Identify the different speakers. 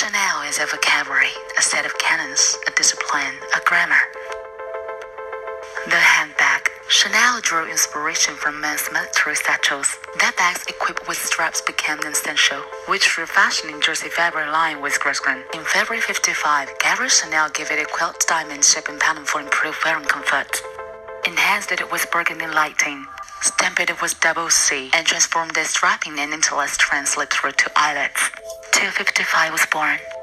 Speaker 1: is a vocabulary, a set of canons, a discipline, a grammar. The handbag. Chanel drew inspiration from men's military satchels. That bags equipped with straps became essential, which refashioning Jersey fabric line with grosgrain. In February 55, Gabrielle Chanel gave it a quilt diamond shaping pattern for improved wearing comfort. Enhanced it with burgundy lighting, stamped it with double C, and transformed the strapping and interlace translate through to eyelets. 255 was born.